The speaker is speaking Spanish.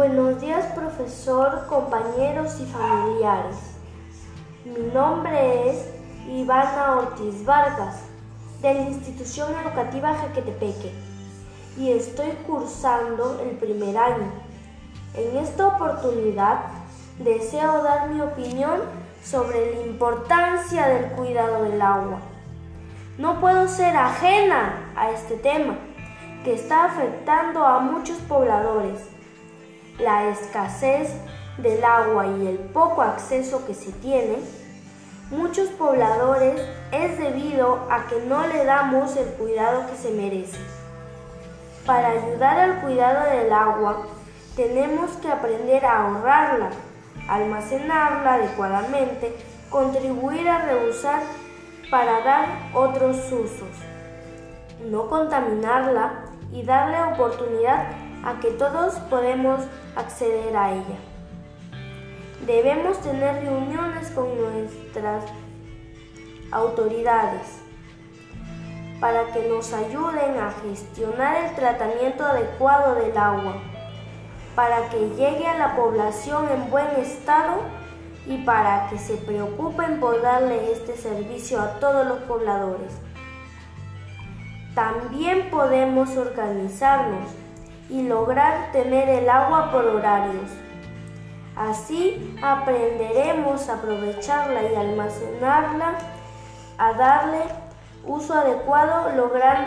Buenos días profesor, compañeros y familiares. Mi nombre es Ivana Ortiz Vargas, de la Institución Educativa Jaquetepeque, y estoy cursando el primer año. En esta oportunidad deseo dar mi opinión sobre la importancia del cuidado del agua. No puedo ser ajena a este tema que está afectando a muchos pobladores. La escasez del agua y el poco acceso que se tiene, muchos pobladores es debido a que no le damos el cuidado que se merece. Para ayudar al cuidado del agua, tenemos que aprender a ahorrarla, almacenarla adecuadamente, contribuir a reusar para dar otros usos, no contaminarla y darle oportunidad a que todos podemos acceder a ella. Debemos tener reuniones con nuestras autoridades para que nos ayuden a gestionar el tratamiento adecuado del agua, para que llegue a la población en buen estado y para que se preocupen por darle este servicio a todos los pobladores. También podemos organizarnos y lograr tener el agua por horarios. Así aprenderemos a aprovecharla y almacenarla, a darle uso adecuado, logrando